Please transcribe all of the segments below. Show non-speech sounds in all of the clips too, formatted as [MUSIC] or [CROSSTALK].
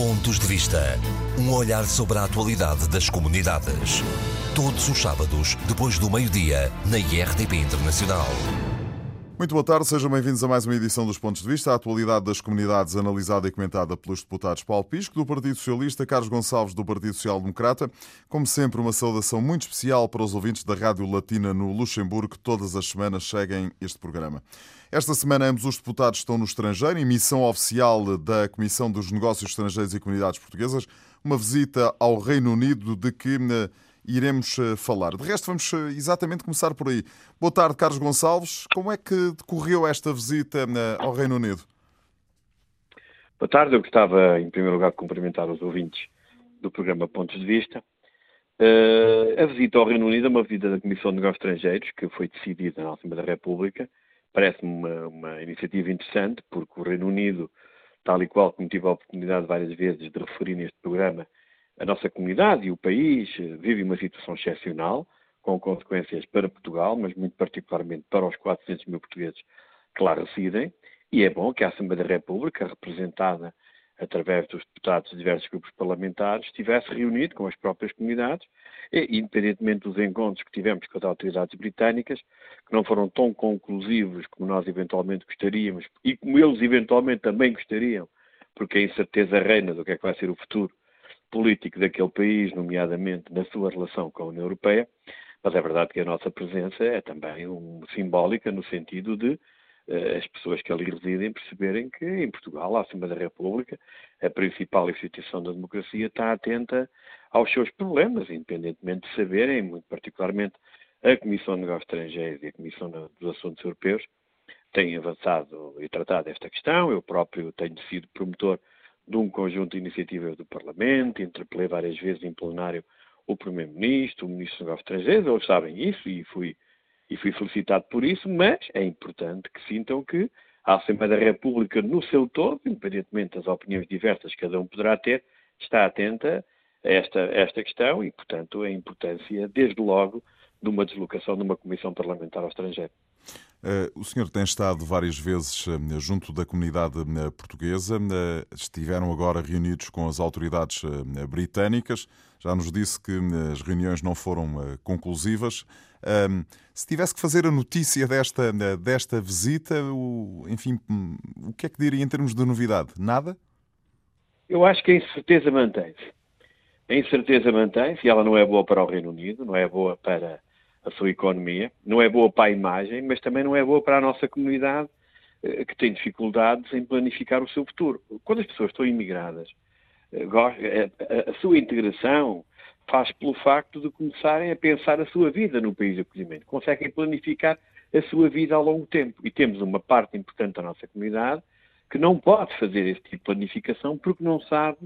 Pontos de Vista. Um olhar sobre a atualidade das comunidades. Todos os sábados, depois do meio-dia, na IRTP Internacional. Muito boa tarde, sejam bem-vindos a mais uma edição dos Pontos de Vista, a atualidade das comunidades analisada e comentada pelos deputados Paulo Pisco, do Partido Socialista, Carlos Gonçalves, do Partido Social Democrata. Como sempre, uma saudação muito especial para os ouvintes da Rádio Latina no Luxemburgo, que todas as semanas seguem este programa. Esta semana, ambos os deputados estão no estrangeiro, em missão oficial da Comissão dos Negócios Estrangeiros e Comunidades Portuguesas, uma visita ao Reino Unido de que eh, iremos eh, falar. De resto, vamos eh, exatamente começar por aí. Boa tarde, Carlos Gonçalves. Como é que decorreu esta visita ao Reino Unido? Boa tarde. Eu gostava, em primeiro lugar, de cumprimentar os ouvintes do programa Pontos de Vista. Uh, a visita ao Reino Unido é uma visita da Comissão de Negócios Estrangeiros, que foi decidida na Assembleia da República, Parece-me uma, uma, iniciativa interessante, porque o Reino Unido, tal e qual como tive a oportunidade várias vezes de referir neste programa, a nossa comunidade e o país eh, vive uma situação excepcional, com consequências para Portugal, mas muito particularmente para os 400 mil portugueses que lá residem, e é bom que a Assembleia da República, representada através dos deputados de diversos grupos parlamentares, estivesse reunido com as próprias comunidades, e, independentemente dos encontros que tivemos com as autoridades britânicas, que não foram tão conclusivos como nós eventualmente gostaríamos, e como eles eventualmente também gostariam, porque a incerteza reina do que é que vai ser o futuro político daquele país, nomeadamente na sua relação com a União Europeia, mas é verdade que a nossa presença é também um, simbólica no sentido de as pessoas que ali residem perceberem que em Portugal, a Assembleia da República, a principal instituição da democracia, está atenta aos seus problemas, independentemente de saberem, muito particularmente a Comissão de Negócios Estrangeiros e a Comissão dos Assuntos Europeus, têm avançado e tratado esta questão. Eu próprio tenho sido promotor de um conjunto de iniciativas do Parlamento, interpelei várias vezes em plenário o Primeiro-Ministro, o Ministro dos Negócios Estrangeiros, eles sabem isso e fui, e fui felicitado por isso, mas é importante que sintam que a Assembleia da República, no seu todo, independentemente das opiniões diversas que cada um poderá ter, está atenta a esta, a esta questão e, portanto, a importância, desde logo, de uma deslocação de uma comissão parlamentar ao estrangeiro. Eh, o senhor tem estado várias vezes eh, junto da comunidade eh, portuguesa, estiveram agora reunidos com as autoridades britânicas. Já nos disse que as reuniões não foram conclusivas. Se tivesse que fazer a notícia desta, desta visita, enfim, hum, o que é que diria em termos de novidade? Nada? Eu acho que a incerteza mantém-se. A incerteza mantém-se e ela não é boa para o Reino Unido, não é boa para a sua economia, não é boa para a imagem, mas também não é boa para a nossa comunidade eh, que tem dificuldades em planificar o seu futuro. Quando as pessoas estão imigradas, eh, a sua integração faz pelo facto de começarem a pensar a sua vida no país de acolhimento. Conseguem planificar a sua vida ao longo tempo. E temos uma parte importante da nossa comunidade que não pode fazer esse tipo de planificação porque não sabe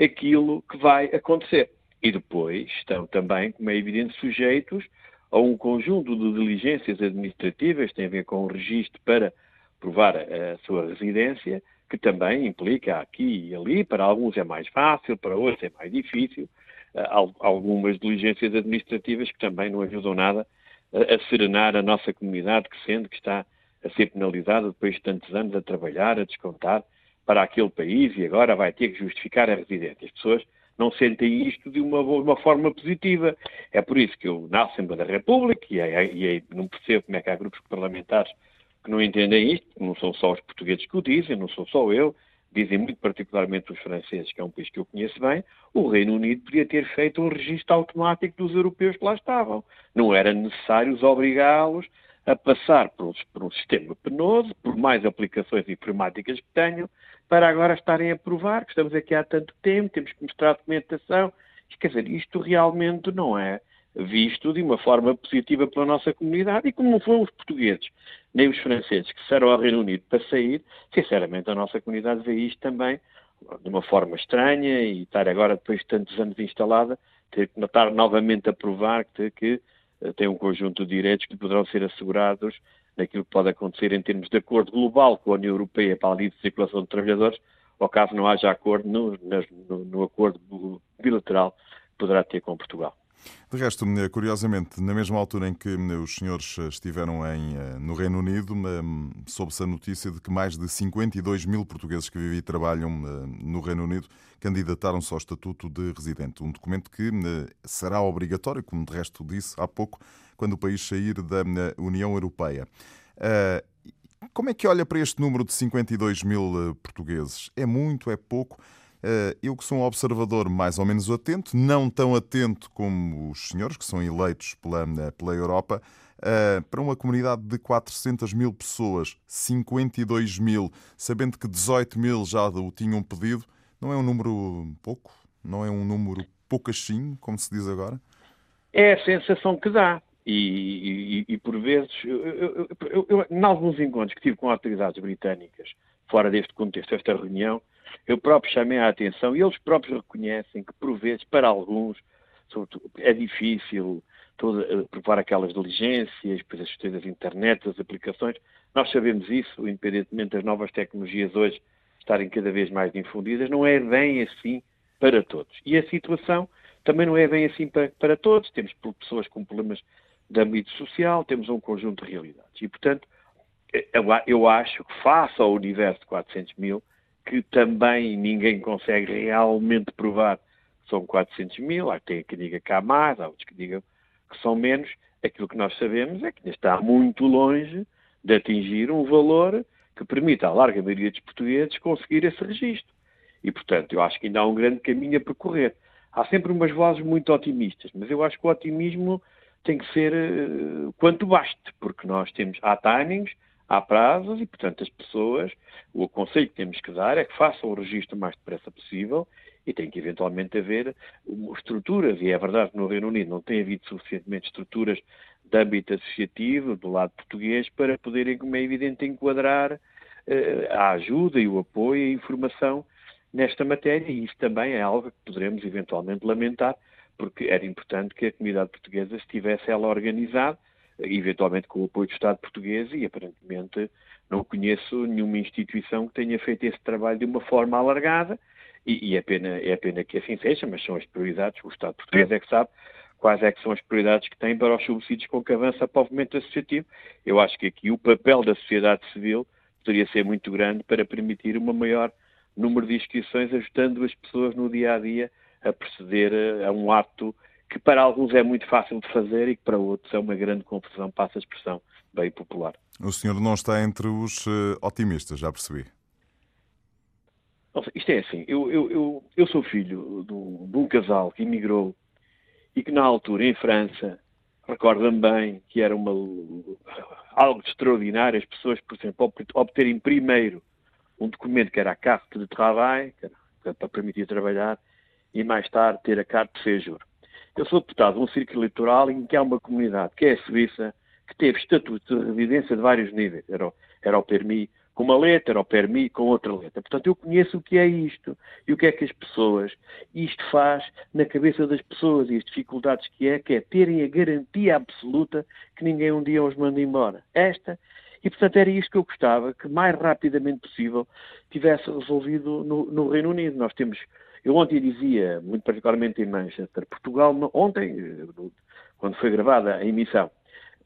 aquilo que vai acontecer. E depois estão também, como é evidente, sujeitos a um conjunto de diligências administrativas têm a ver com o registro para provar a sua residência, que também implica aqui e ali, para alguns é mais fácil, para outros é mais difícil, eh, algumas diligências administrativas que também não ajudam nada a serenar a nossa comunidade, que sendo que está a ser penalizada depois de tantos anos a trabalhar, a descontar para aquele país e agora vai ter que justificar a residência. As pessoas não sentem isto de uma, uma forma positiva. É por isso que eu, na Assembleia da República, e, e, não percebo como é que há grupos parlamentares que não entendem isto, não são só os portugueses que o dizem, não sou só eu, dizem muito particularmente os franceses, que é um país que eu conheço bem, o Reino Unido podia ter feito um registro automático dos europeus que lá estavam. Não era necessário obrigá-los a passar por um, por um sistema penoso, por mais aplicações informáticas que tenham, para agora estarem a provar que estamos aqui há tanto tempo, temos que mostrar documentação. Quer dizer, isto realmente não é visto de uma forma positiva pela nossa comunidade e como não foram os portugueses nem os franceses que saíram ao Reino Unido para sair, sinceramente a nossa comunidade vê isto também de uma forma estranha e estar agora, depois de tantos anos instalada, ter que estar novamente a provar que, que eh, tem um conjunto de direitos que poderão ser assegurados naquilo que pode acontecer em termos de acordo global com a União Europeia para a livre circulação de trabalhadores, ou caso não haja acordo no, no, no acordo bilateral que poderá ter com Portugal. De resto, curiosamente, na mesma altura em que os senhores estiveram em, no Reino Unido, soube-se a notícia de que mais de 52 mil portugueses que vivem e trabalham no Reino Unido candidataram-se ao Estatuto de Residente, um documento que será obrigatório, como de resto disse há pouco, quando o país sair da União Europeia. Como é que olha para este número de 52 mil portugueses? É muito? É pouco? Eh, eu que sou um observador mais ou menos atento, não tão atento como os senhores que são eleitos pela, eh, pela Europa, eh, para uma comunidade de 400 mil pessoas, 52 mil, sabendo que 18 mil já o tinham pedido, não é um número pouco? Não é um número poucachinho, como se diz agora? É a sensação que dá. E, e, e por vezes, eu, eu, eu, em alguns encontros que tive com autoridades britânicas, fora deste contexto, esta reunião, eu próprio chamei a atenção e eles próprios reconhecem que, por vezes, para alguns, é difícil todo, uh, preparar aquelas diligências, depois as questões das internet, das aplicações. Nós sabemos isso, independentemente das novas tecnologias hoje estarem cada vez mais difundidas, não é bem assim para todos. E a situação também não é bem assim para, para todos. Temos pessoas com problemas de âmbito social, temos um conjunto de realidades. E, portanto, eu, eu acho que face ao universo de 400 mil, que também ninguém consegue realmente provar que são 400 mil, há quem que diga que há mais, há outros que digam que são menos. Aquilo que nós sabemos é que está muito longe de atingir um valor que permita à larga maioria dos portugueses conseguir esse registro. E, portanto, eu acho que ainda há um grande caminho a percorrer. Há sempre umas vozes muito otimistas, mas eu acho que o otimismo tem que ser uh, quanto baste, porque nós temos, há timings, há prazos e, portanto, as pessoas, o conselho que temos que dar é que façam o registro o mais depressa possível e tem que eventualmente haver estruturas, e é verdade que no Reino Unido não tem havido suficientemente estruturas de âmbito associativo do lado português para poderem, como é evidente, enquadrar uh, a ajuda e o apoio e a informação nesta matéria. E isso também é algo que poderemos eventualmente lamentar porque era importante que a comunidade portuguesa estivesse ela organizada eventualmente com o apoio do Estado português, e aparentemente não conheço nenhuma instituição que tenha feito esse trabalho de uma forma alargada, e, e é, pena, é pena que assim seja, mas são as prioridades, o Estado português é que sabe quais é que são as prioridades que tem para os subsídios com que avança para o movimento associativo. Eu acho que aqui o papel da sociedade civil poderia ser muito grande para permitir um maior número de inscrições, ajudando as pessoas no dia a dia a proceder a um ato que para alguns é muito fácil de fazer e que para outros é uma grande confusão, passa a expressão bem popular. O senhor não está entre os uh, otimistas, já percebi. Isto é assim, eu, eu, eu, eu sou filho de um casal que emigrou e que na altura, em França, recordo-me bem que era uma, algo extraordinário as pessoas, por exemplo, obterem primeiro um documento que era a carte de trabalho, que era para permitir trabalhar, e mais tarde ter a carta de séjour. Eu sou deputado de um círculo eleitoral em que há uma comunidade, que é a Suíça, que teve estatuto de residência de vários níveis. Era o, era o PERMI com uma letra, era o PERMI com outra letra. Portanto, eu conheço o que é isto e o que é que as pessoas, isto faz na cabeça das pessoas e as dificuldades que é, que é terem a garantia absoluta que ninguém um dia os manda embora. Esta e, portanto, era isto que eu gostava, que mais rapidamente possível tivesse resolvido no, no Reino Unido. Nós temos eu ontem dizia, muito particularmente em Manchester, Portugal, ontem, quando foi gravada a emissão,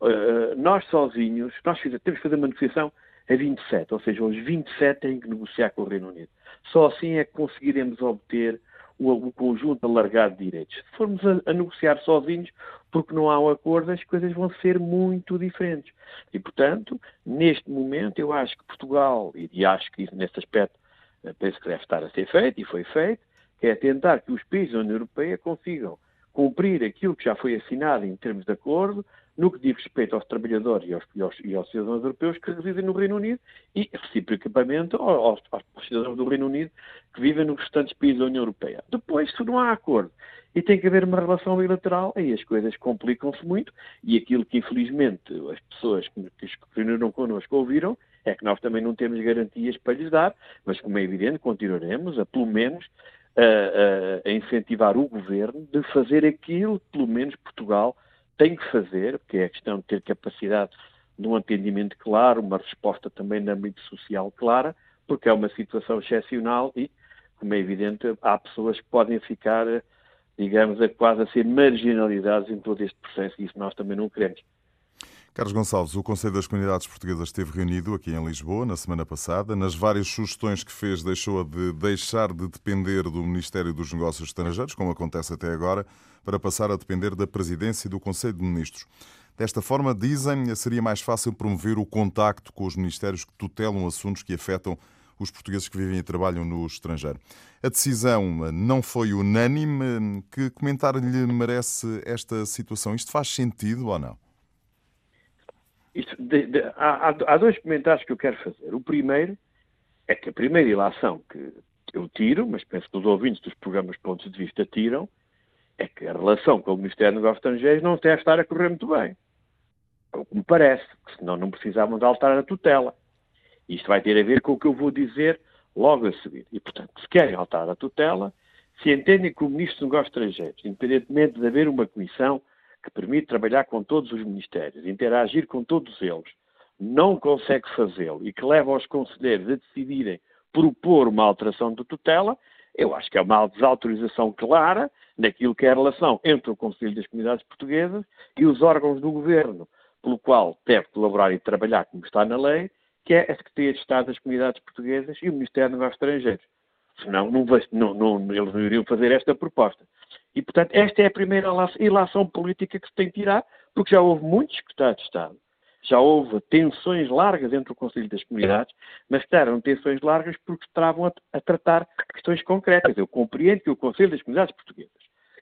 eh, nós sozinhos, nós temos que fazer uma negociação a 27, ou seja, os 27 têm que negociar com o Reino Unido. Só assim é que conseguiremos obter o, o conjunto alargado de direitos. Se formos a, a, negociar sozinhos, porque não há um acordo, as coisas vão ser muito diferentes. E, portanto, neste momento, eu acho que Portugal, e, acho que nesse aspecto eh, penso que deve estar a ser feito, e foi feito, que é tentar que os países da União Europeia consigam cumprir aquilo que já foi assinado em termos de acordo, no que diz respeito aos trabalhadores e aos, e aos, e aos cidadãos europeus que residem no Reino Unido e, reciprocamente, aos, aos, cidadãos do Reino Unido que vivem nos restantes países da União Europeia. Depois, se não há acordo e tem que haver uma relação bilateral, aí as coisas complicam-se muito e aquilo que, infelizmente, as pessoas que, que reuniram connosco ouviram é que nós também não temos garantias para lhes dar, mas, como é evidente, continuaremos a, pelo menos, a, a, incentivar o governo de fazer aquilo que, pelo menos, Portugal tem que fazer, que é a questão de ter capacidade de um atendimento claro, uma resposta também no âmbito social clara, porque é uma situação excepcional e, como é evidente, há pessoas que podem ficar digamos, a quase a ser marginalizados em todo este processo e isso nós também não queremos. Carlos Gonçalves, o Conselho das Comunidades Portuguesas esteve reunido aqui em Lisboa na semana passada. Nas várias sugestões que fez, deixou de deixar de depender do Ministério dos Negócios Estrangeiros, como acontece até agora, para passar a depender da Presidência e do Conselho de Ministros. Desta forma, dizem, seria mais fácil promover o contacto com os ministérios que tutelam assuntos que afetam os portugueses que vivem e trabalham no estrangeiro. A decisão não foi unânime. Que comentário lhe merece esta situação? Isto faz sentido ou não? De, de, há, há, dois comentários que eu quero fazer. O primeiro é que a primeira ilação que eu tiro, mas penso que os ouvintes dos programas Pontos de Vista tiram, é que a relação com o Ministério dos Negócios Estrangeiros não deve estar a correr muito bem. É o que me parece, que senão não precisavam de alterar a tutela. Isto vai ter a ver com o que eu vou dizer logo a seguir. E, portanto, se querem alterar a tutela, se entendem que o Ministro dos Negócios Estrangeiros, independentemente de haver uma comissão que permite trabalhar com todos os ministérios, interagir com todos eles, não consegue fazê-lo e que leva os conselheiros a decidirem propor uma alteração de tutela, eu acho que é uma desautorização clara naquilo que é a relação entre o Conselho das Comunidades Portuguesas e os órgãos do Governo, pelo qual deve colaborar e trabalhar como está na lei, que é a Secretaria de Estado das Comunidades Portuguesas e o Ministério dos Estrangeiros. Senão, não, não, não, eles não iriam fazer esta proposta. E, portanto, esta é a primeira ilação política que se tem que tirar, porque já houve muitos secretários de Estado, já houve tensões largas entre o Conselho das Comunidades, mas eram tensões largas porque estavam a, a, tratar questões concretas. Eu compreendo que o Conselho das Comunidades Portuguesas,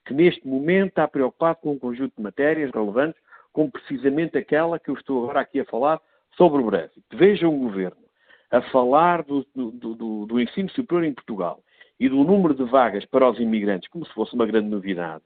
que neste momento está preocupado com um conjunto de matérias relevantes, como precisamente aquela que eu estou agora aqui a falar sobre o Brexit. Veja um governo a falar do, do, do, do ensino superior em Portugal e do número de vagas para os imigrantes como se fosse uma grande novidade,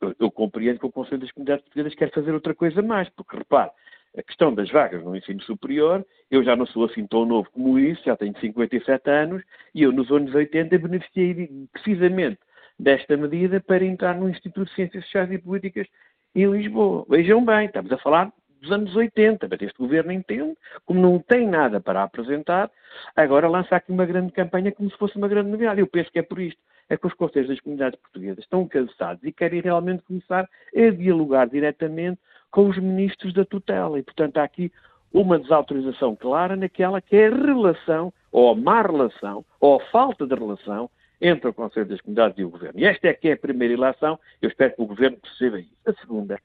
eu, eu compreendo que o Conselho das Comunidades Portuguesas quer fazer outra coisa mais, porque repare, a questão das vagas no ensino superior, eu já não sou assim tão novo como isso, já tenho 57 anos, e eu nos anos 80 beneficiei precisamente desta medida para entrar no Instituto de Ciências Sociais e Políticas em Lisboa. Vejam bem, estamos a falar dos anos 80, mas este governo entende, como não tem nada para apresentar, agora lança aqui uma grande campanha como se fosse uma grande novidade. Eu penso que é por isto. É que os conselhos das comunidades portuguesas estão cansados e querem realmente começar a dialogar diretamente com os ministros da tutela. E, portanto, há aqui uma desautorização clara naquela que é a relação, ou a má relação, ou a falta de relação entre o Conselho das Comunidades e o Governo. E esta é que é a primeira ilação, eu espero que o Governo perceba isso. A segunda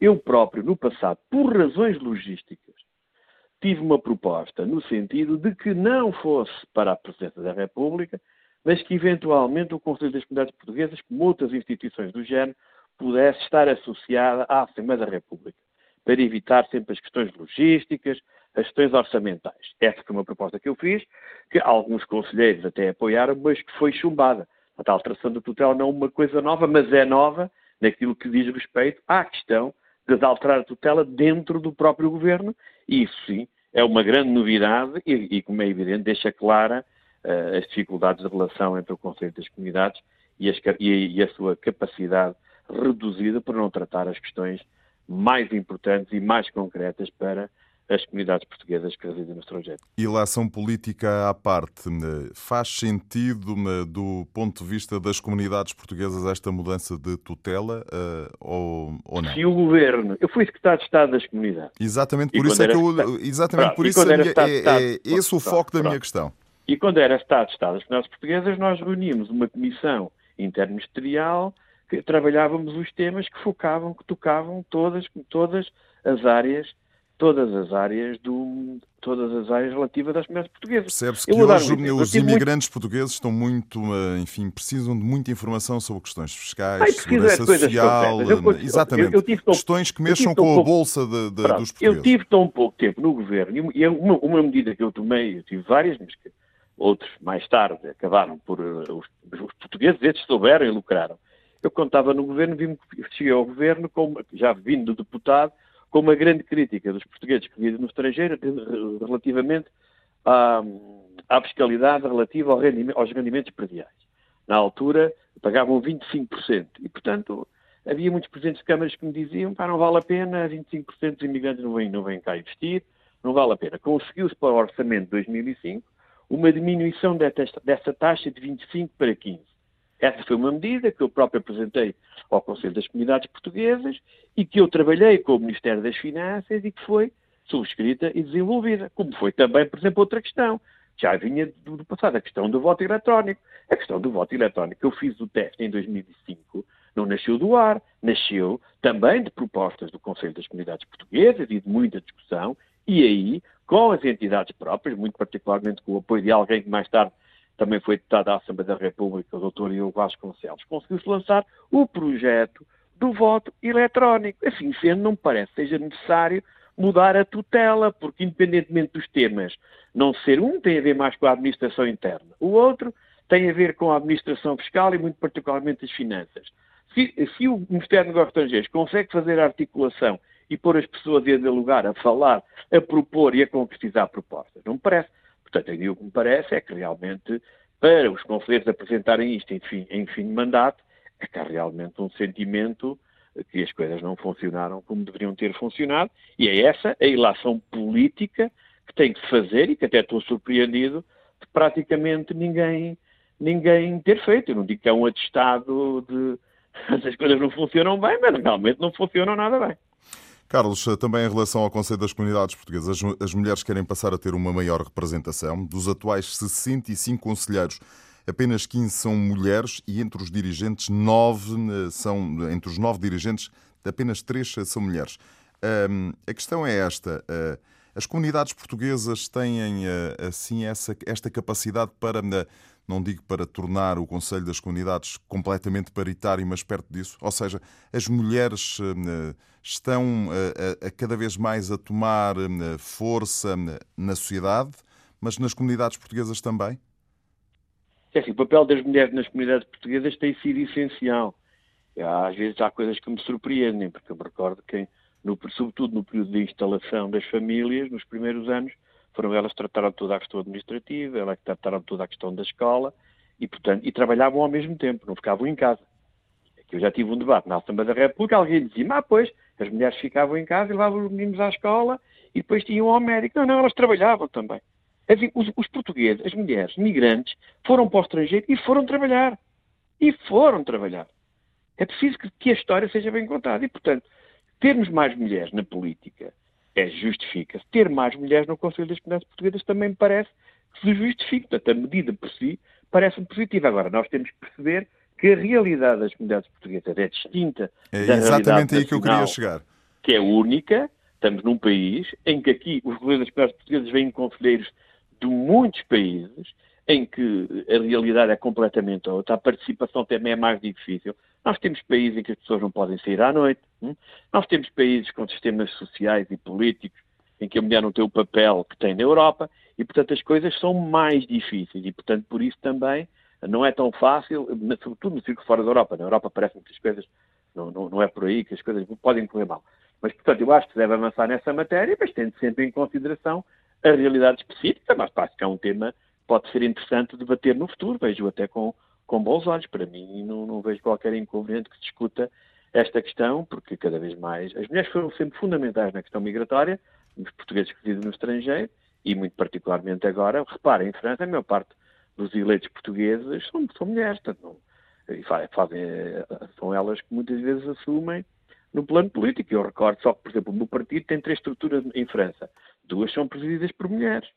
eu próprio, no passado, por razões logísticas, tive uma proposta no sentido de que não fosse para a Presidência da República, mas que eventualmente o Conselho das Comunidades Portuguesas, como outras instituições do género, pudesse estar associada à Assembleia da República, para evitar sempre as questões logísticas, as questões orçamentais. Essa foi uma proposta que eu fiz, que alguns conselheiros até apoiaram, mas que foi chumbada. A alteração do tutela não é uma coisa nova, mas é nova naquilo que diz respeito à questão de alterar a tutela dentro do próprio governo, e isso sim é uma grande novidade e, e como é evidente, deixa clara uh, as dificuldades de relação entre o Conselho das Comunidades e, as, e, e a sua capacidade reduzida por não tratar as questões mais importantes e mais concretas para as comunidades portuguesas que residem no estrangeiro. Eleição política à parte, faz sentido do ponto de vista das comunidades portuguesas esta mudança de tutela uh, ou, ou, não? Se o governo, eu fui secretário de Estado das comunidades. Exatamente por isso é que eu, exatamente por isso é, é, é, esse o foco da minha questão. E quando era Estado de Estado das comunidades portuguesas, nós reunimos uma comissão interministerial que trabalhávamos os temas que focavam, que tocavam todas, todas as áreas todas as áreas do todas as áreas relativas às mulheres portuguesas. Percebe-se que hoje um os imigrantes muito... portugueses estão muito, eh, enfim, precisam de muita informação sobre questões fiscais, Ai, segurança social, eu, exatamente, eu, eu tão, questões que mexam com pouco, a bolsa de, de, pronto, dos portugueses. Eu tive tão pouco tempo no governo e uma, uma medida que eu tomei, eu tive várias, mas que outros mais tarde acabaram por uh, os, os, portugueses, estes souberam e lucraram. Eu contava no governo, vim, cheguei ao governo, como, já vindo de deputado, com uma grande crítica dos portugueses que vivem no estrangeiro relativamente à, à fiscalidade relativa ao rendimento, aos rendimentos prediais. Na altura, pagavam 25%. E, portanto, havia muitos presidentes de câmaras que me diziam que não vale a pena, 25% dos imigrantes não vêm, não vêm cá investir, não vale a pena. Conseguiu-se para o orçamento de 2005 uma diminuição dessa taxa de 25 para 15. Essa foi uma medida que eu próprio apresentei ao Conselho das Comunidades Portuguesas e que eu trabalhei com o Ministério das Finanças e que foi subscrita e desenvolvida. Como foi também, por exemplo, outra questão. Já vinha do, passado, a questão do voto eletrónico. A questão do voto eletrónico, eu fiz o teste em 2005, não nasceu do ar, nasceu também de propostas do Conselho das Comunidades Portuguesas e de muita discussão, e aí, com as entidades próprias, muito particularmente com o apoio de alguém que mais tarde também foi deputado à Assembleia da República, o Dr. Ivo Vasconcelos, conseguiu-se lançar o projeto do voto eletrónico. Assim sendo, não me parece seja necessário mudar a tutela, porque independentemente dos temas não ser um, tem a ver mais com a administração interna. O outro tem a ver com a administração fiscal e muito particularmente as finanças. Se, se o Ministério dos Negócios Estrangeiros consegue fazer a articulação e pôr as pessoas a dialogar, a falar, a propor e a concretizar propostas, não me parece. Portanto, o que me parece é que realmente, para os conselheiros apresentarem isto em fim, em fim de mandato, é que há realmente um sentimento que as coisas não funcionaram como deveriam ter funcionado, e é essa a ilação política que tem que fazer, e que até estou surpreendido de praticamente ninguém, ninguém ter feito. Eu não digo que é um atestado de [LAUGHS] as coisas não funcionam bem, mas realmente não funcionam nada bem. Carlos, também em relação ao Conselho das Comunidades Portuguesas, as mulheres querem passar a ter uma maior representação. Dos atuais 65 conselheiros, apenas 15 são mulheres e entre os dirigentes, 9 eh, são, entre os 9 dirigentes, apenas 3 são mulheres. a questão é esta. Eh, as comunidades portuguesas têm eh, assim essa, esta capacidade para não digo para tornar o Conselho das Comunidades completamente paritário, mas perto disso. Ou seja, as mulheres eh, estão a, a, a cada vez mais a tomar eh, força eh, na sociedade, mas nas comunidades portuguesas também? É assim, o papel das mulheres nas comunidades portuguesas tem sido essencial. Às vezes há coisas que me surpreendem, porque eu me recordo que, no, sobretudo no período de instalação das famílias, nos primeiros anos, foram elas que trataram toda a questão administrativa, elas que trataram toda a questão da escola e, portanto, e trabalhavam ao mesmo tempo, não ficavam em casa. Aqui eu já tive um debate na Assembleia da República, alguém dizia, ah, pois, as mulheres ficavam em casa e levavam os meninos à escola e depois tinham ao médico. Não, não, elas trabalhavam também. Assim, os, os portugueses, as mulheres, migrantes, foram para o estrangeiro e foram trabalhar. E foram trabalhar. É preciso que, que a história seja bem contada. E, portanto, termos mais mulheres na política, é, justifica-se. Ter mais mulheres no Conselho das Comunidades Portuguesas também me parece que se justifica. Portanto, a medida por si parece-me positiva. Agora, nós temos que perceber que a realidade das comunidades portuguesas é distinta é da exatamente aí que eu queria chegar. Que é única. Estamos num país em que aqui os governos das comunidades portuguesas vêm conselheiros de muitos países, em que a realidade é completamente outra, a participação também é mais difícil. Nós temos países em que as pessoas não podem sair à noite. Hum? Nós temos países com sistemas sociais e políticos em que a mulher não tem o papel que tem na Europa e, portanto, as coisas são mais difíceis e, portanto, por isso também não é tão fácil, sobretudo no círculo fora da Europa. Na Europa parece-me que as coisas não, não, não, é por aí que as coisas podem correr mal. Mas, portanto, eu acho que se deve avançar nessa matéria, mas tendo sempre em consideração a realidade específica, mas acho que é um tema que pode ser interessante debater no futuro, vejo até com, com bons olhos. Para mim, não, não vejo qualquer inconveniente que se discuta esta questão, porque cada vez mais as mulheres foram sempre fundamentais na questão migratória, os portugueses que vivem no estrangeiro, e muito particularmente agora, reparem, em França, a maior parte dos eleitos portugueses são, são mulheres, portanto, não, e fazem, são elas que muitas vezes assumem no plano político. Eu recordo só que, por exemplo, o meu partido tem três estruturas em França, duas são presididas por mulheres.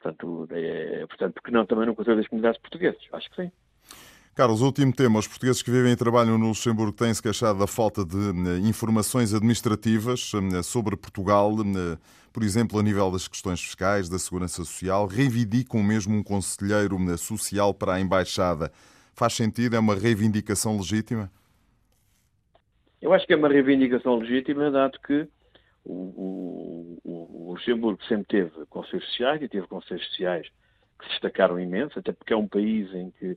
Portanto, é, portanto, porque não também no Conselho das Comunidades Portuguesas? Acho que sim. Carlos, último tema. Os portugueses que vivem e trabalham no Luxemburgo têm-se queixado da falta de eh, informações administrativas eh, sobre Portugal, eh, por exemplo, a nível das questões fiscais, da segurança social. Reivindicam mesmo um conselheiro social para a Embaixada. Faz sentido? É uma reivindicação legítima? Eu acho que é uma reivindicação legítima, dado que o, o, o Luxemburgo sempre teve conselhos sociais e teve conselhos sociais que se destacaram imenso, até porque é um país em que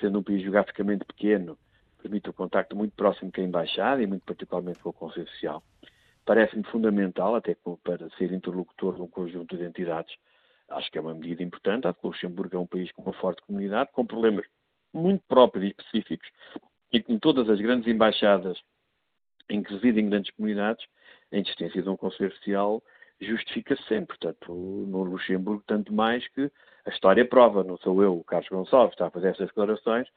sendo um país geograficamente pequeno, permite o contacto muito próximo com a Embaixada e muito particularmente com o Conselho Social. Parece-me fundamental, até para ser interlocutor de um conjunto de entidades, acho que é uma medida importante, acho que o Luxemburgo é um país com uma forte comunidade, com problemas muito próprios e específicos, e com todas as grandes embaixadas em que residem grandes comunidades, a existência de um Conselho Social justifica -se sempre. Portanto, no Luxemburgo, tanto mais que a história prova, não sou eu, o Carlos Gonçalves, está a fazer essas declarações,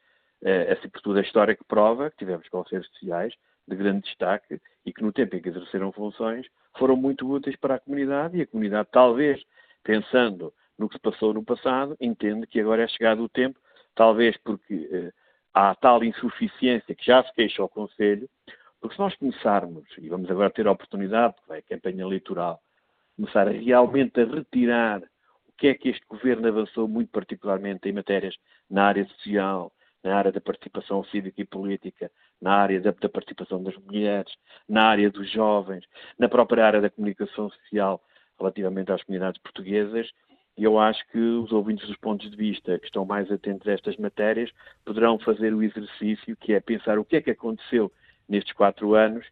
uh, essa toda a história que prova que tivemos conselhos sociais de grande destaque e que no tempo em que exerceram funções foram muito úteis para a comunidade e a comunidade talvez, pensando no que se passou no passado, entende que agora é chegado o tempo, talvez porque uh, há tal insuficiência que já se queixa ao Conselho, porque se nós começarmos, e vamos agora ter a oportunidade, porque vai a campanha eleitoral, começar realmente a retirar o que é que este governo avançou muito particularmente em matérias na área social, na área da participação cívica e política, na área da, da, participação das mulheres, na área dos jovens, na própria área da comunicação social relativamente às comunidades portuguesas, e eu acho que os ouvintes dos pontos de vista que estão mais atentos a estas matérias poderão fazer o exercício que é pensar o que é que aconteceu nestes quatro anos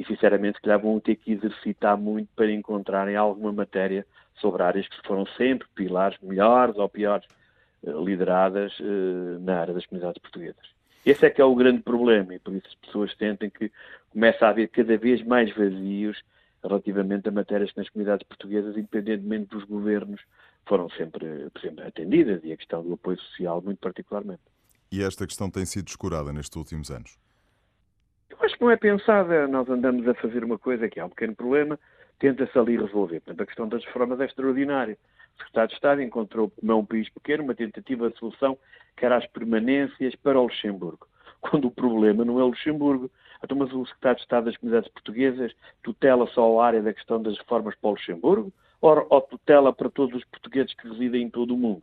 e, sinceramente, que vão ter que exercitar muito para encontrarem alguma matéria sobre áreas que foram sempre pilares, melhores ou piores, eh, lideradas eh, na área das comunidades portuguesas. Esse é que é o grande problema e por isso as pessoas sentem que começa a haver cada vez mais vazios relativamente a matérias que nas comunidades portuguesas, independentemente dos governos, foram sempre, sempre atendidas e a questão do apoio social muito particularmente. E esta questão tem sido descurada nestes últimos anos? Acho que não é pensada. Nós andamos a fazer uma coisa que há um pequeno problema, tenta-se ali resolver. Portanto, a questão das reformas é extraordinária. O Secretário de Estado encontrou, como é um país pequeno, uma tentativa de solução que era as permanências para o Luxemburgo. Quando o problema não é o Luxemburgo. Então, mas o Secretário de Estado das Comunidades Portuguesas tutela só a área da questão das reformas para o Luxemburgo? ou, ou tutela para todos os portugueses que residem em todo o mundo.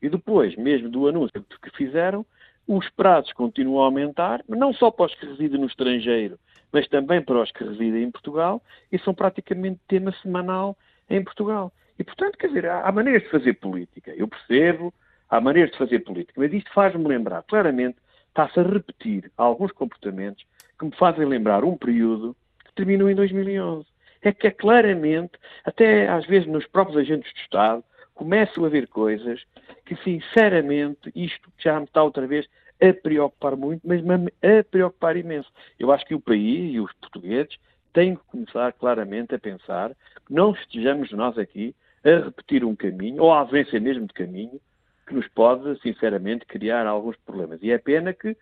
E depois, mesmo do anúncio que fizeram, os prazos continuam a aumentar, não só para os que residem no estrangeiro, mas também para os que residem em Portugal, e são praticamente tema semanal em Portugal. E, portanto, quer dizer, há maneiras de fazer política. Eu percebo, há maneiras de fazer política, mas isto faz-me lembrar, claramente, está-se a repetir alguns comportamentos que me fazem lembrar um período que terminou em 2011 é que é claramente, até às vezes nos próprios agentes de Estado, começam a ver coisas que, sinceramente, isto já me está outra vez a preocupar muito, mas a preocupar imenso. Eu acho que o país e os portugueses têm que começar claramente a pensar que não estejamos nós aqui a repetir um caminho, ou a ausência mesmo de caminho, que nos pode, sinceramente, criar alguns problemas. E é pena que,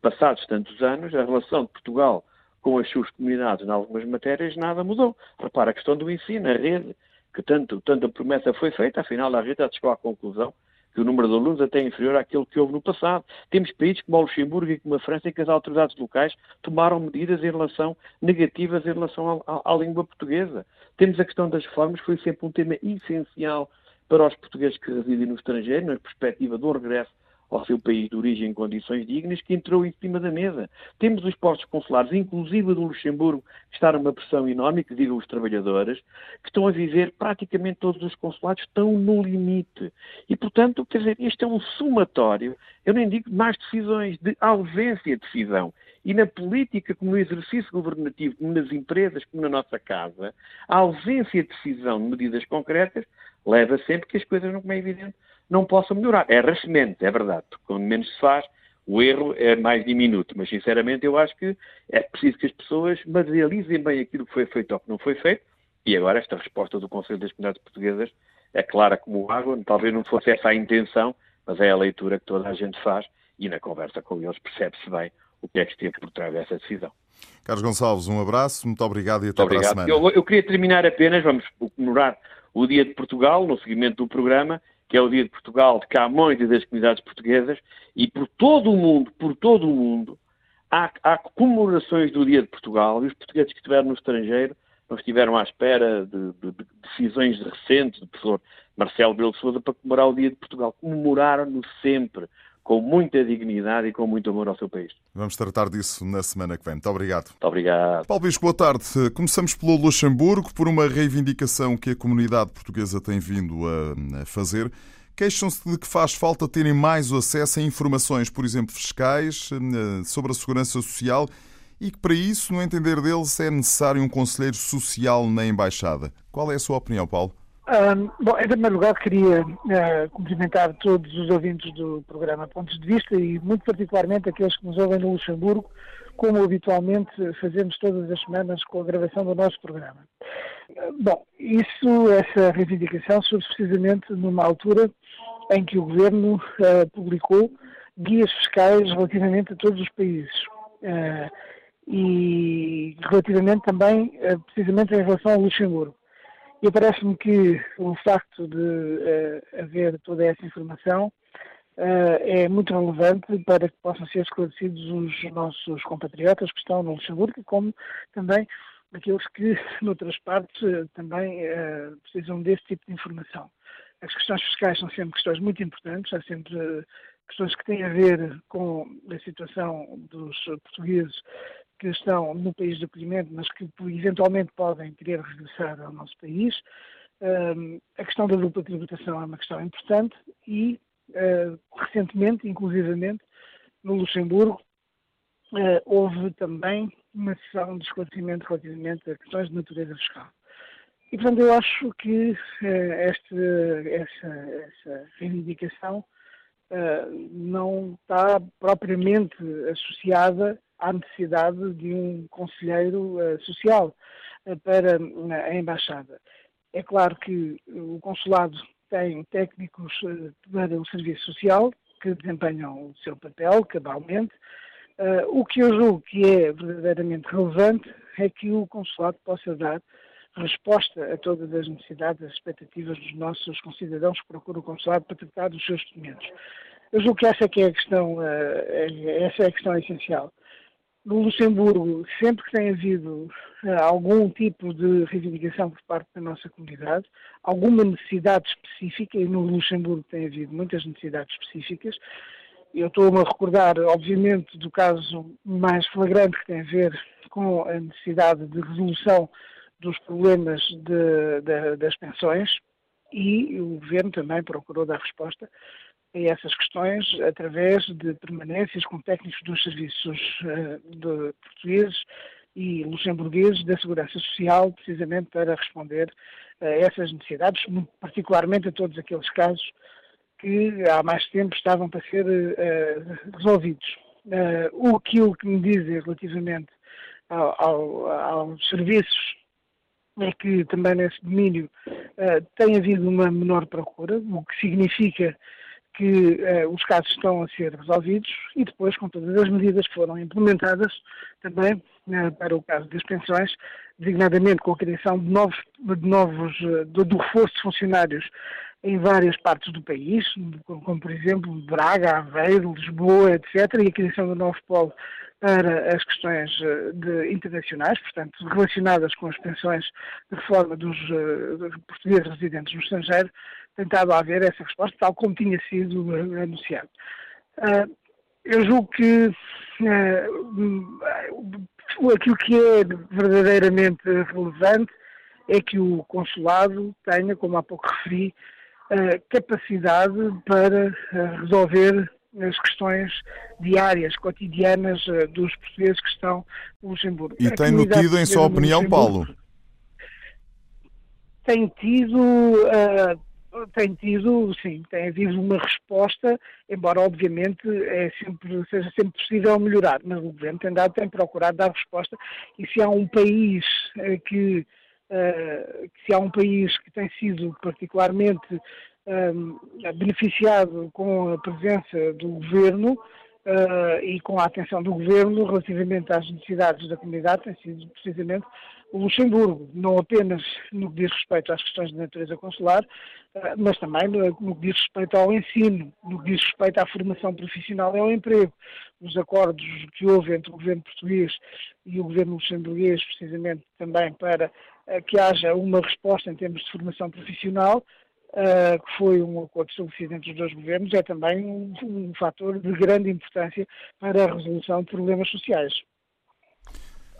passados tantos anos, a relação de Portugal com as suas comunidades em algumas matérias, nada mudou. Repara a questão do ensino, a rede, que tanto, tanto a promessa foi feita, afinal a rede chegou à conclusão que o número de alunos até é inferior àquele que houve no passado. Temos países como o Luxemburgo e como a França em que as autoridades locais tomaram medidas em relação negativas em relação à, à língua portuguesa. Temos a questão das reformas, que foi sempre um tema essencial para os portugueses que residem no estrangeiro, na perspectiva do regresso ao seu país de origem em condições dignas, que entrou em cima da mesa. Temos os postos consulares, inclusive do Luxemburgo, que está numa pressão enorme, que digam os trabalhadores, que estão a viver praticamente todos os consulados estão no limite. E, portanto, quer dizer, este é um somatório, eu nem digo mais decisões, de ausência de decisão. E na política, como no exercício governativo, como nas empresas, como na nossa casa, a ausência de decisão de medidas concretas leva sempre que as coisas, não como é evidente, não possam melhorar. É semente, é verdade. Quando menos se faz, o erro é mais diminuto. Mas, sinceramente, eu acho que é preciso que as pessoas materializem bem aquilo que foi feito ou que não foi feito. E agora, esta resposta do Conselho das Comunidades Portuguesas é clara como água. Talvez não fosse essa a intenção, mas é a leitura que toda a gente faz. E na conversa com eles percebe-se bem o que é que esteve por trás dessa decisão. Carlos Gonçalves, um abraço, muito obrigado e até muito obrigado. para a semana. Eu, eu queria terminar apenas, vamos comemorar o Dia de Portugal, no seguimento do programa, que é o Dia de Portugal, de Camões e das comunidades portuguesas, e por todo o mundo, por todo o mundo, há, há comemorações do Dia de Portugal, e os portugueses que estiveram no estrangeiro não estiveram à espera de, de, de decisões recentes do professor Marcelo Belo Souza para comemorar o Dia de Portugal. Comemoraram-no sempre, com muita dignidade e com muito amor ao seu país. Vamos tratar disso na semana que vem. Muito obrigado. Muito obrigado. Paulo Bispo, boa tarde. Começamos pelo Luxemburgo, por uma reivindicação que a comunidade portuguesa tem vindo a fazer. Queixam-se de que faz falta terem mais acesso a informações, por exemplo, fiscais, eh, sobre a segurança social e que para isso, no entender deles, é necessário um conselheiro social na Embaixada. Qual é a sua opinião, Paulo? Um, bom, em primeiro lugar, queria uh, cumprimentar todos os ouvintes do programa Pontos de Vista e, muito particularmente, aqueles que nos ouvem no Luxemburgo, como habitualmente fazemos todas as semanas com a gravação do nosso programa. Uh, bom, isso, essa reivindicação surge precisamente numa altura em que o Governo uh, publicou guias fiscais relativamente a todos os países. E relativamente também, precisamente em relação ao Luxemburgo. E parece-me que o facto de uh, haver toda essa informação é muito relevante para que possam ser esclarecidos os nossos compatriotas que estão no Luxemburgo, como também aqueles que, [LAUGHS] noutras partes, também precisam desse tipo de informação. As questões fiscais são sempre questões muito importantes, há sempre questões que têm a ver com a situação dos portugueses que estão no país de acolhimento, mas que eventualmente podem querer regressar ao nosso país. a questão da dupla tributação é uma questão importante e, uh, recentemente, inclusivamente, no Luxemburgo, uh, houve também uma sessão de esclarecimento relativamente a questões de natureza fiscal. E, portanto, eu acho que uh, este, essa, essa reivindicação não está propriamente associada à necessidade de um conselheiro eh, social eh, para a embaixada. É claro que o consulado tem técnicos para o serviço social que desempenham o seu papel cabalmente. O que eu julgo que é verdadeiramente relevante é que o consulado possa dar resposta a todas as necessidades, as expectativas dos nossos concidadãos que procuram o consulado para tratar dos seus documentos. Eu julgo que essa é, que é a questão, eh, essa é a questão essencial. No Luxemburgo, sempre que tem havido eh, algum tipo de reivindicação por parte da nossa comunidade, alguma necessidade específica, e no Luxemburgo tem havido muitas necessidades específicas, eu estou-me a recordar, obviamente, do caso mais flagrante que tem a ver com a necessidade de resolução dos problemas de, de, das pensões e o Governo também procurou dar resposta a essas questões através de permanências com técnicos dos serviços uh, portugueses e luxemburgueses da Segurança Social, precisamente para responder a essas necessidades, particularmente a todos aqueles casos que há mais tempo estavam para ser uh, resolvidos. Uh, o que, me dizem relativamente ao, ao, aos serviços é que também nesse domínio uh, tem havido uma menor procura, o que significa que uh, os casos estão a ser resolvidos e depois com todas as medidas que foram implementadas também uh, para o caso das pensões, designadamente com a criação de novos, de novos do, do reforço de funcionários em várias partes do país, como, como por exemplo Braga, Aveiro, Lisboa, etc., e a criação do novo polo para as questões eh, de, internacionais, portanto, relacionadas com as pensões de reforma dos uh, portugueses residentes no estrangeiro, tentado haver essa resposta, tal como tinha sido uh, anunciado. Uh, eu julgo que aquilo que é verdadeiramente relevante é que o consulado tenha, como há pouco referi, capacidade para resolver as questões diárias, cotidianas dos portugueses que estão no Luxemburgo. E tem tido, em sua opinião, Paulo? Tem tido, uh, tem tido, sim, tem havido uma resposta, embora obviamente é sempre, seja sempre possível melhorar, mas o Governo tem, dado, tem procurado dar resposta e se há um país uh, que, se há um país que tem sido particularmente um, beneficiado com a presença do governo uh, e com a atenção do governo relativamente às necessidades da comunidade tem sido precisamente o Luxemburgo, não apenas no que diz respeito às questões de natureza consular, uh, mas também no, que diz respeito ao ensino, no que diz respeito à formação profissional e ao emprego. Os acordos que houve entre o governo português e o governo luxemburguês, precisamente também para uh, que haja uma resposta em termos de formação profissional, uh, que foi um acordo estabelecido entre os dois governos, é também um, um fator de grande importância para a resolução de problemas sociais.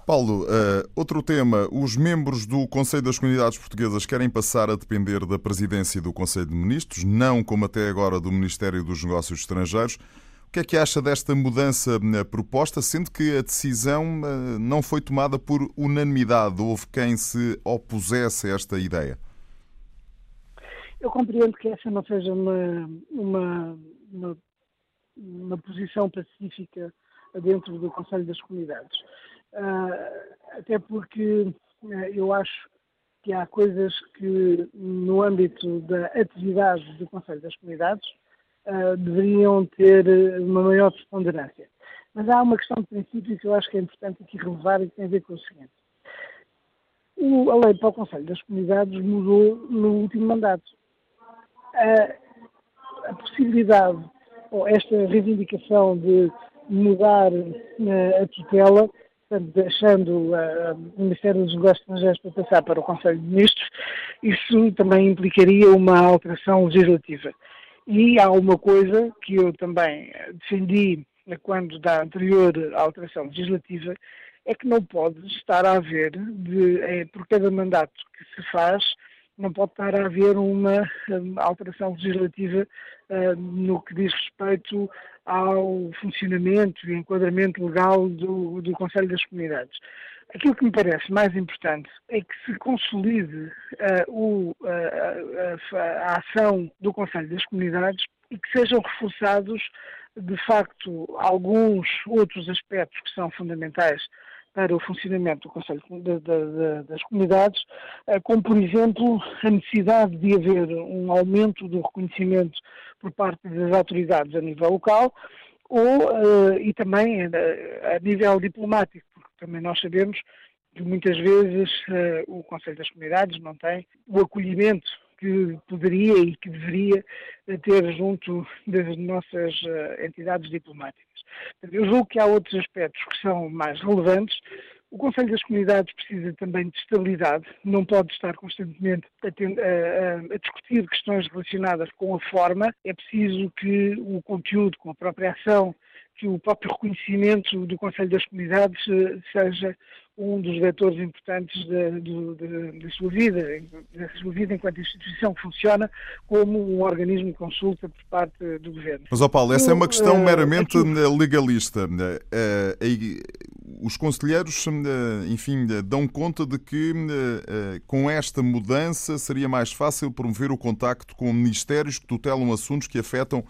Paulo, uh, outro tema. Os membros do Conselho das Comunidades Portuguesas querem passar a depender da presidência do Conselho de Ministros, não como até agora do Ministério dos Negócios Estrangeiros. O que é que acha desta mudança na proposta, sendo que a decisão uh, não foi tomada por unanimidade? Houve quem se opusesse a esta ideia? Eu compreendo que essa não seja uma, uma, uma, uma posição pacífica dentro do Conselho das Comunidades. Uh, até porque uh, eu acho que há coisas que, no âmbito da atividade do Conselho das Comunidades, uh, deveriam ter uma maior preponderância. Mas há uma questão de princípio que eu acho que é importante aqui relevar e que tem a ver com o seguinte. O, a lei para o Conselho das Comunidades mudou no último mandato. A, a possibilidade, ou esta reivindicação de mudar a tutela, portanto, deixando uh, o Ministério dos Negócios Estrangeiros para passar para o Conselho de Ministros, isso também implicaria uma alteração legislativa. E há uma coisa que eu também defendi quando da anterior alteração legislativa, é que não pode estar a haver, de, é, por cada mandato que se faz, não pode estar a haver uma, uma alteração legislativa no que diz respeito ao funcionamento e enquadramento legal do, do Conselho das Comunidades. Aquilo que me parece mais importante é que se consolide uh, o, uh, a, a ação do Conselho das Comunidades e que sejam reforçados, de facto, alguns outros aspectos que são fundamentais para o funcionamento do Conselho de, de, de, das Comunidades, eh, como, por exemplo, a necessidade de haver um aumento do reconhecimento por parte das autoridades a nível local ou, uh, e também a, a nível diplomático, porque também nós sabemos que muitas vezes o Conselho das Comunidades não tem o acolhimento que poderia e que deveria ter junto das nossas entidades diplomáticas. Eu julgo que há outros aspectos que são mais relevantes. O Conselho das Comunidades precisa também de estabilidade, não pode estar constantemente a, a, a, discutir questões relacionadas com a forma. É preciso que o conteúdo, com a própria ação, que o próprio reconhecimento do Conselho das Comunidades eh, seja um dos vetores importantes da, da, sua vida, da sua vida enquanto instituição que funciona como um organismo de consulta por parte do governo. Mas, ó Paulo, essa é uma questão uh, meramente legalista. Uh, os conselheiros, enfim, dão conta de que com esta mudança seria mais fácil promover o contacto com ministérios que tutelam assuntos que afetam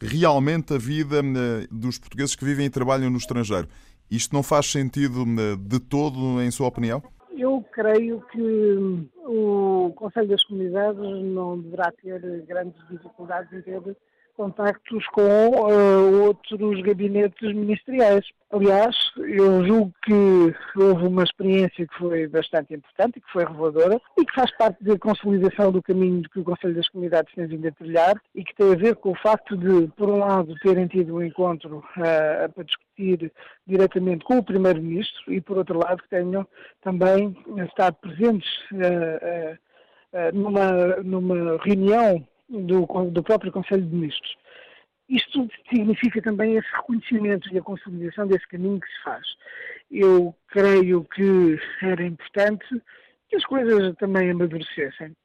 realmente a vida dos portugueses que vivem e trabalham no estrangeiro. Isto não faz sentido eh, de todo, em sua opinião? Eu creio que o Conselho das Comunidades não deverá ter grandes dificuldades em ter contactos com uh, outros gabinetes ministeriais. Aliás, eu julgo que houve uma experiência que foi bastante importante e que foi reveladora e que faz parte da consolidação do caminho que o Conselho das Comunidades tem vindo a trilhar e que tem a ver com o facto de, por um lado, terem tido um encontro uh, para discutir diretamente com o Primeiro-Ministro e, por outro lado, que tenham também estado presentes uh, numa, numa reunião do, do próprio Conselho de Ministros. Isto significa também esse reconhecimento e a consolidação desse caminho que se faz. Eu creio que era importante que as coisas também amadurecessem.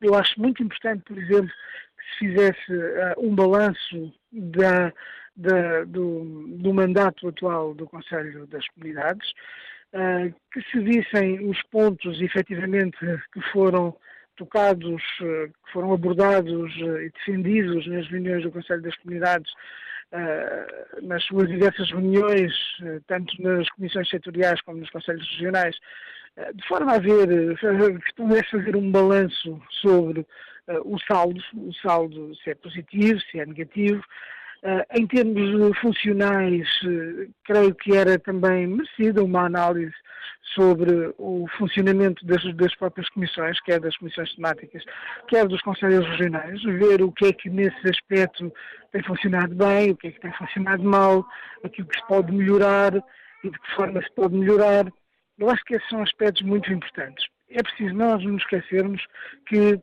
Eu acho muito importante, por exemplo, que se fizesse uh, um balanço da, da, do, do, mandato atual do Conselho das Comunidades, uh, que se vissem os pontos efetivamente que foram tocados, eh, que foram abordados eh, e defendidos nas reuniões do Conselho das Comunidades, eh, nas suas diversas reuniões, tanto nas comissões setoriais como nos Conselhos Regionais, de forma a ver, que pudesse fazer um balanço sobre o saldo, o saldo se é positivo, se é negativo, em termos funcionais, creio que era também merecida uma análise sobre o funcionamento das, das, próprias comissões, quer das comissões temáticas, quer dos conselhos regionais, ver o que é que nesse aspecto tem funcionado bem, o que é que tem funcionado mal, aquilo que se pode melhorar e de que forma se pode melhorar. Eu acho que esses são aspectos muito importantes. É preciso nós não nos esquecermos que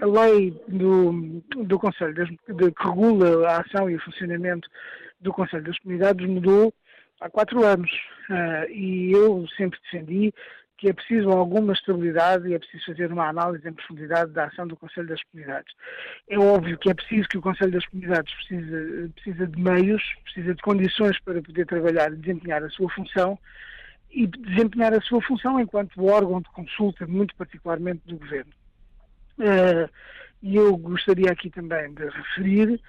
a lei do, do Conselho, de, de, que regula a ação e o funcionamento do Conselho das Comunidades, mudou há quatro anos uh, e eu sempre defendi que é preciso alguma estabilidade e é preciso fazer uma análise em profundidade da ação do Conselho das Comunidades. É óbvio que é preciso que o Conselho das Comunidades precisa, precisa de meios, precisa de condições para poder trabalhar e desempenhar a sua função e desempenhar a sua função enquanto órgão de consulta, muito particularmente do Governo. Uh, e eu gostaria aqui também de referir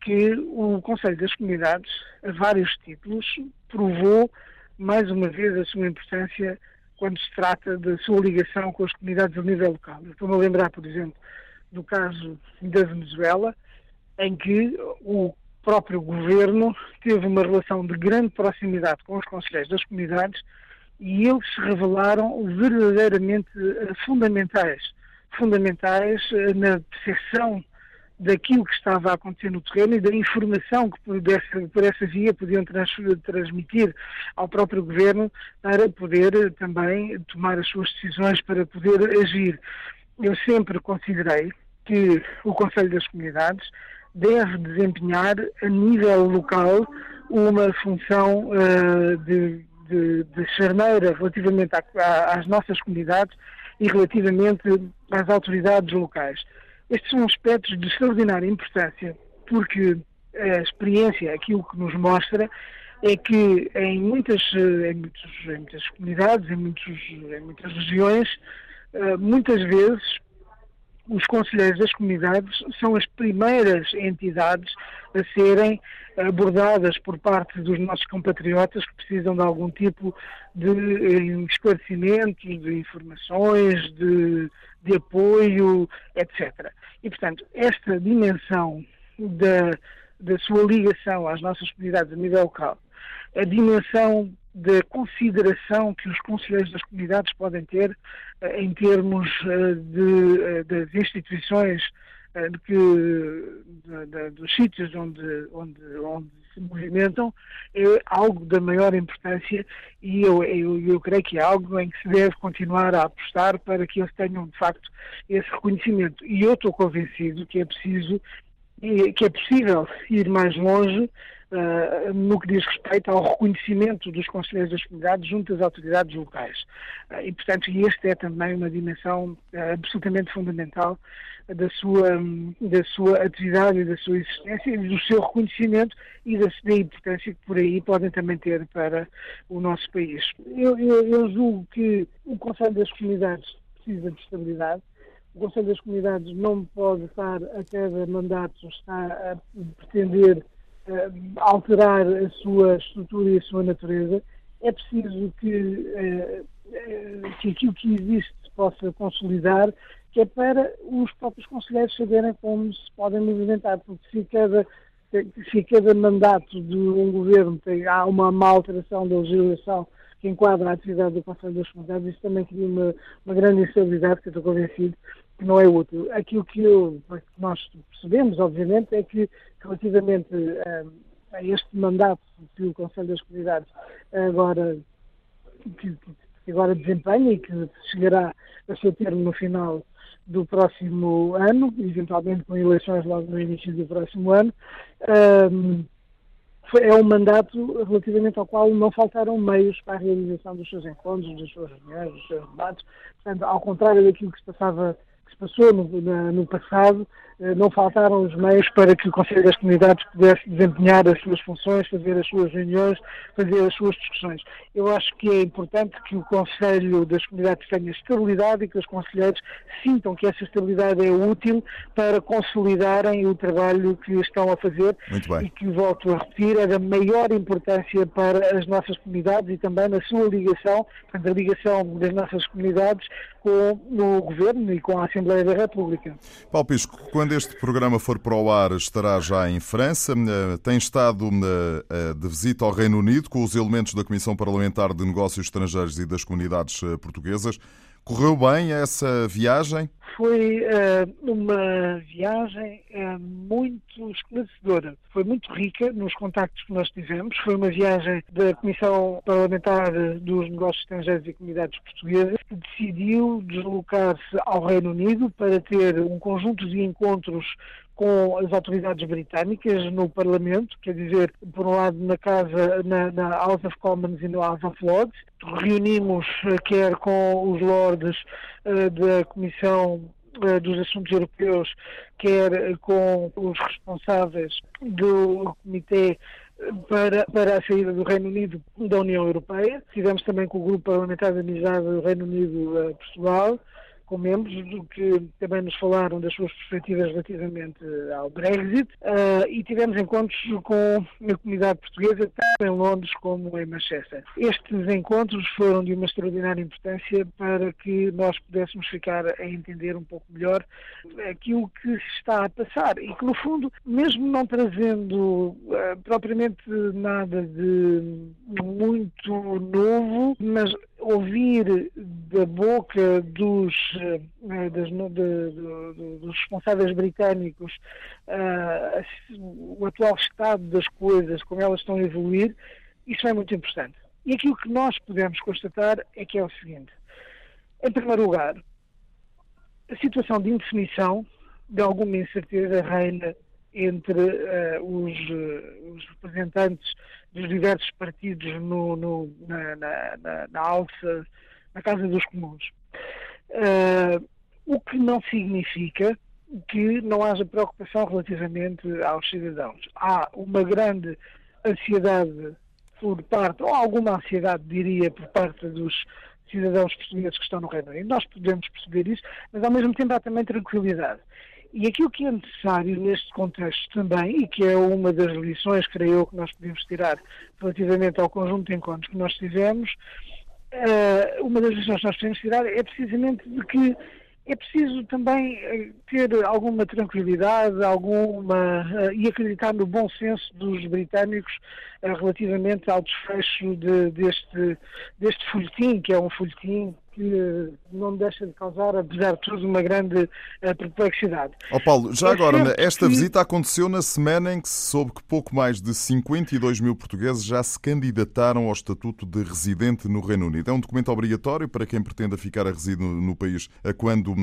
que o Conselho das Comunidades, a vários títulos, provou mais uma vez a sua importância quando se trata da sua ligação com as comunidades a nível local. Estou-me a lembrar, por exemplo, do caso da Venezuela, em que o próprio governo teve uma relação de grande proximidade com os conselheiros das comunidades e eles se revelaram verdadeiramente eh, fundamentais, fundamentais eh, na percepção daquilo que estava a acontecer no terreno e da informação que por, dessa, por essa via podiam trans, transmitir ao próprio governo para poder eh, também tomar as suas decisões, para poder agir. Eu sempre considerei que o Conselho das Comunidades deve desempenhar a nível local uma função uh, de, de, de, charneira relativamente às nossas comunidades e relativamente às autoridades locais. Estes são aspectos de extraordinária importância, porque a experiência, aquilo que nos mostra, é que em muitas, em muitos, em muitas comunidades, em, muitos, em muitas regiões, eh, muitas vezes os conselheiros das comunidades são as primeiras entidades a serem abordadas por parte dos nossos compatriotas que precisam de algum tipo de eh, esclarecimentos, de informações, de, de apoio, etc. E, portanto, esta dimensão da, da sua ligação às nossas comunidades a nível local, a dimensão da consideração que os conselheiros das comunidades podem ter eh, em termos eh, de, eh, das instituições de que, de, dos sítios onde, onde, onde se movimentam é algo da maior importância e eu, eu, eu creio que é algo em que se deve continuar a apostar para que eles tenham de facto esse reconhecimento. E eu estou convencido que é preciso que é possível ir mais longe uh, no que diz respeito ao reconhecimento dos conselheiros das comunidades junto às autoridades locais. Uh, e, portanto, esta é também uma dimensão uh, absolutamente fundamental da sua, da sua atividade e da sua existência e do seu reconhecimento e da, da importância que por aí podem também ter para o nosso país. Eu, eu, eu julgo que o Conselho das Comunidades precisa de estabilidade, o Conselho das Comunidades não pode estar a cada mandato está a pretender alterar a sua estrutura e a sua natureza, é preciso que, uh, que aquilo que existe se possa consolidar, que é para os próprios conselheiros saberem como se podem movimentar, porque se cada, se cada mandato de um governo tem, há uma, uma alteração da legislação que enquadra a atividade do Conselho das Comunidades, isso também cria uma, uma grande instabilidade, que eu estou convencido que não é útil. Aquilo que, eu, que nós percebemos, obviamente, é que relativamente a, a este mandato que o Conselho das Comunidades agora, que, que agora desempenha e que chegará a seu termo no final do próximo ano, eventualmente com eleições logo no início do próximo ano, um, é um mandato relativamente ao qual não faltaram meios para a realização dos seus encontros, das suas reuniões, dos seus debates. Portanto, ao contrário daquilo que se passava que se passou no, no passado, não faltaram os meios para que o Conselho das Comunidades pudesse desempenhar as suas funções, fazer as suas reuniões, fazer as suas discussões. Eu acho que é importante que o Conselho das Comunidades tenha estabilidade e que os conselheiros sintam que essa estabilidade é útil para consolidarem o trabalho que estão a fazer e que, volto a repetir, é da maior importância para as nossas comunidades e também na sua ligação, portanto, a ligação das nossas comunidades com o Governo e com a Assembleia da República. Paulo Pisco, quando quando este programa for para o ar, estará já em França. Eh, tem estado eh, eh, de visita ao Reino Unido com os elementos da Comissão Parlamentar de Negócios Estrangeiros e das Comunidades Portuguesas. Correu bem essa viagem? Foi uh, uma viagem uh, muito esclarecedora. Foi muito rica nos contactos que nós tivemos. Foi uma viagem da Comissão Parlamentar dos Negócios Estrangeiros e Comunidades Portuguesas que decidiu deslocar-se ao Reino Unido para ter um conjunto de encontros com as autoridades britânicas no Parlamento, quer dizer, por um lado na casa, na, na House of Commons e no House of Lords. Reunimos eh, quer com os lords uh, da Comissão uh, dos Assuntos Europeus, quer com os responsáveis do Comitê para, para a saída do Reino Unido da União Europeia. Tivemos também com o Grupo Parlamentar de Amizade do Reino Unido-Portugal com membros do que também nos falaram das suas perspectivas relativamente ao Brexit uh, e tivemos encontros com a comunidade portuguesa, tanto em Londres como em Manchester. Estes encontros foram de uma extraordinária importância para que nós pudéssemos ficar a entender um pouco melhor aquilo que está a passar e que, no fundo, mesmo não trazendo uh, propriamente nada de muito novo, mas ouvir da boca dos, uh, das, de, dos responsáveis britânicos uh, o atual estado das coisas, como elas estão a evoluir, isso é muito importante. E aquilo que nós podemos constatar é que é o seguinte: em primeiro lugar, a situação de indefinição, de alguma incerteza, reina entre uh, os, os, representantes dos diversos partidos no, no, na, na, na, na, alça, na Casa dos Comuns. Uh, o que não significa que não haja preocupação relativamente aos cidadãos. Há uma grande ansiedade por parte, ou alguma ansiedade, diria, por parte dos cidadãos portugueses que estão no Reino Unido. Nós podemos perceber isso, mas ao mesmo tempo há também tranquilidade. E aquilo que é necessário neste contexto também, e que é uma das lições, creio eu, que nós podemos tirar relativamente ao conjunto de encontros que nós tivemos, uh, uma das lições que nós podemos tirar é precisamente de que é preciso também eh, ter alguma tranquilidade alguma, uh, e acreditar no bom senso dos britânicos uh, relativamente ao desfecho de, deste, deste folhetim, que é um folhetim que não deixa de causar, apesar de tudo, uma grande uh, perplexidade. Oh Paulo, já é agora, esta que... visita aconteceu na semana em que se soube que pouco mais de 52 mil portugueses já se candidataram ao estatuto de residente no Reino Unido. É um documento obrigatório para quem pretenda ficar a residir no, país quando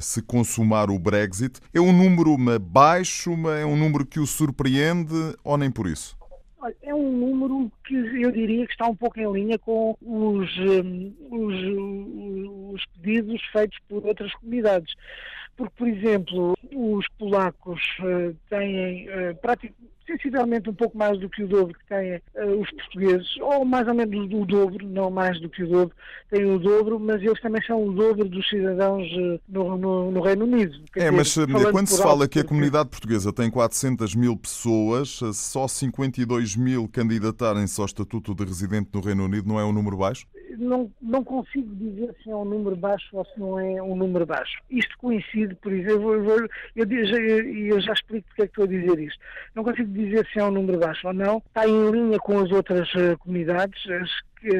se consumar o Brexit. É um número baixo, é um número que o surpreende ou nem por isso? Olha, é um número que eu diria que está um pouco em linha com os, um, os, os pedidos feitos por outras comunidades. Porque, por exemplo, os polacos uh, têm uh, praticamente sensivelmente um pouco mais do que o dobro que têm uh, os portugueses, ou mais ou menos o dobro, não mais do que o dobro, têm o dobro, mas eles também são o dobro dos cidadãos uh, no, no, no, Reino Unido. Quer é, dizer, mas quando se fala que a comunidade portuguesa tem 400 mil pessoas, só 52 mil candidatarem-se ao estatuto de residente no Reino Unido não é um número baixo? Não, não consigo dizer se é um número baixo ou se não é um número baixo. Isto coincide, por exemplo, eu, eu, eu, eu já explico porque é que estou a dizer isto. Não consigo dizer se é um número baixo ou não. Está em linha com as outras uh, comunidades. As,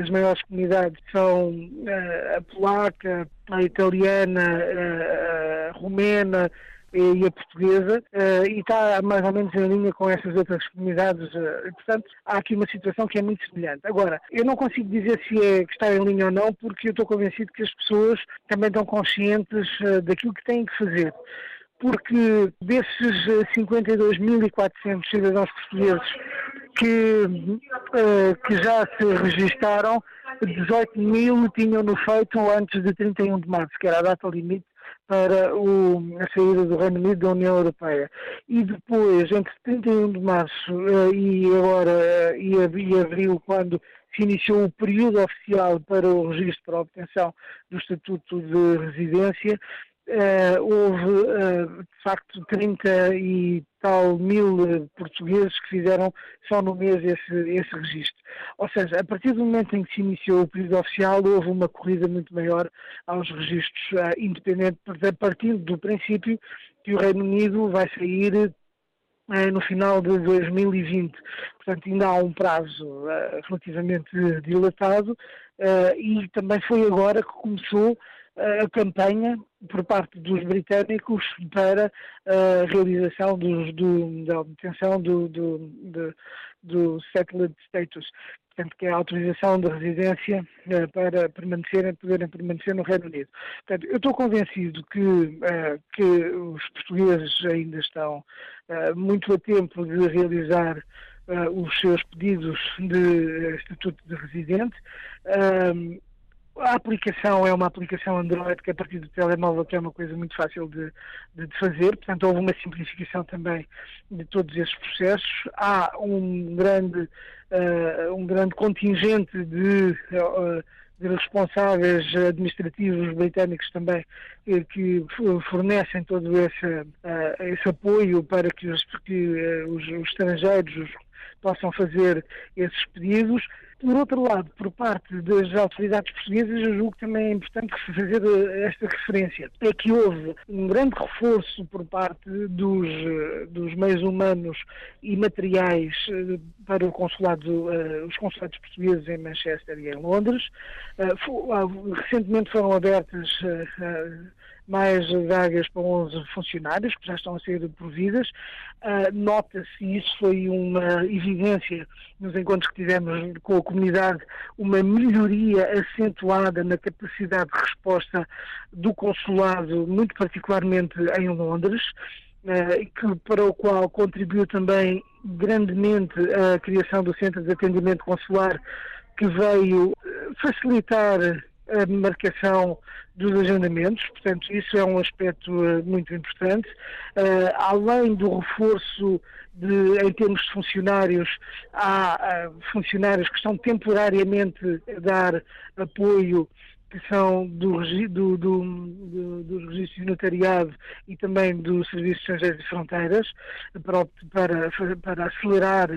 as maiores comunidades são uh, a polaca, a italiana, uh, a romena, e a portuguesa, uh, e está mais ou menos em linha com essas outras comunidades. Uh, portanto, há aqui uma situação que é muito semelhante. Agora, eu não consigo dizer se é que está em linha ou não, porque eu estou convencido que as pessoas também estão conscientes uh, daquilo que têm que fazer porque desses 52.400 cidadãos portugueses que, que já se registaram, 18 mil tinham-no feito antes de 31 de março, que era a data limite para o, a saída do Reino Unido da União Europeia. E depois, entre 31 de março uh, e agora, uh, e, e abril, quando se iniciou o período oficial para o registro para a obtenção do Estatuto de Residência, Uh, houve, uh, de facto, 30 e tal mil uh, portugueses que fizeram só no mês esse, esse registro. Ou seja, a partir do momento em que se iniciou o período oficial, houve uma corrida muito maior aos registros independentes, partindo do princípio que o Reino Unido vai sair no final de 2020. Portanto, ainda há um prazo relativamente dilatado e também foi agora que começou a campanha por parte dos britânicos para a realização do, da obtenção do, do, do, do settled status, portanto, que é a autorização de residência uh, para permanecerem, poderem permanecer no Reino Unido. Portanto, eu estou convencido que, uh, que os portugueses ainda estão uh, muito a tempo de realizar os seus pedidos de estatuto de residente. A aplicação é uma aplicação Android que a partir do telemóvel que é uma coisa muito fácil de, de, de, fazer, portanto houve uma simplificação também de todos esses processos. Há um grande, uh, um grande contingente de, uh, de responsáveis administrativos britânicos também que fornecem todo esse, esse apoio para que os, que os, os estrangeiros possam fazer esses pedidos. Por outro lado, por parte das autoridades portuguesas, eu julgo que também é importante fazer eh, esta referência. É que houve um grande reforço por parte dos, eh, dos meios humanos e materiais eh, para consulado, os consulados portugueses em Manchester e em Londres. Recentemente foram abertas mais vagas para 11 funcionários, que já estão a ser providas. Uh, Nota-se, e isso foi uma evidência nos encontros que tivemos com a comunidade, uma melhoria acentuada na capacidade de resposta do consulado, muito particularmente em Londres. Uh, que, para o qual contribuiu também grandemente a criação do Centro de Atendimento Consular, que veio facilitar a marcação dos agendamentos, portanto, isso é um aspecto uh, muito importante. Uh, além do reforço de, em termos de funcionários, há uh, funcionários que estão temporariamente a dar apoio que são do, do, do, dos registros de notariado e também do Serviço de Estrangeiros e Fronteiras para, para, para acelerar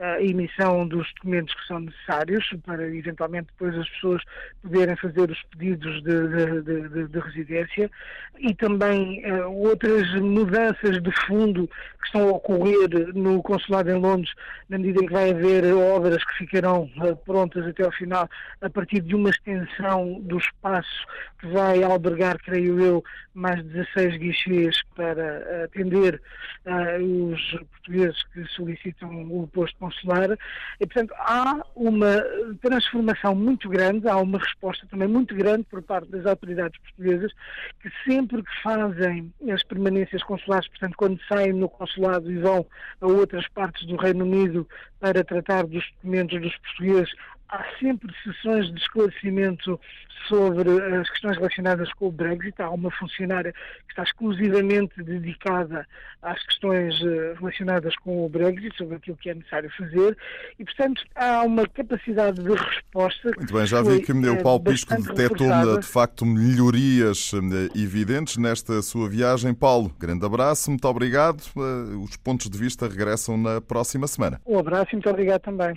a emissão dos documentos que são necessários para eventualmente depois as pessoas poderem fazer os pedidos de, de, de, de residência e também uh, outras mudanças de fundo que estão a ocorrer no Consulado em Londres na medida em que vai haver obras que ficarão uh, prontas até ao final a partir de uma extensão dos espaço que vai albergar, creio eu, mais de 16 guichês para atender uh, os portugueses que solicitam o posto consular. E, portanto, há uma transformação muito grande, há uma resposta também muito grande por parte das autoridades portuguesas que sempre que fazem as permanências consulares, portanto, quando saem no consulado e vão a outras partes do Reino Unido para tratar dos documentos dos portugueses, há sempre sessões de esclarecimento sobre as questões relacionadas com o Brexit. Há uma funcionária que está exclusivamente dedicada às questões eh, relacionadas com o Brexit, sobre aquilo que é necessário fazer, e, portanto, há uma capacidade de resposta. Muito bem, já vi que o eh, Paulo Pisco detectou de facto melhorias eh, evidentes nesta sua viagem. Paulo, grande abraço, muito obrigado. Os pontos de vista regressam na próxima semana. Um abraço e muito obrigado também.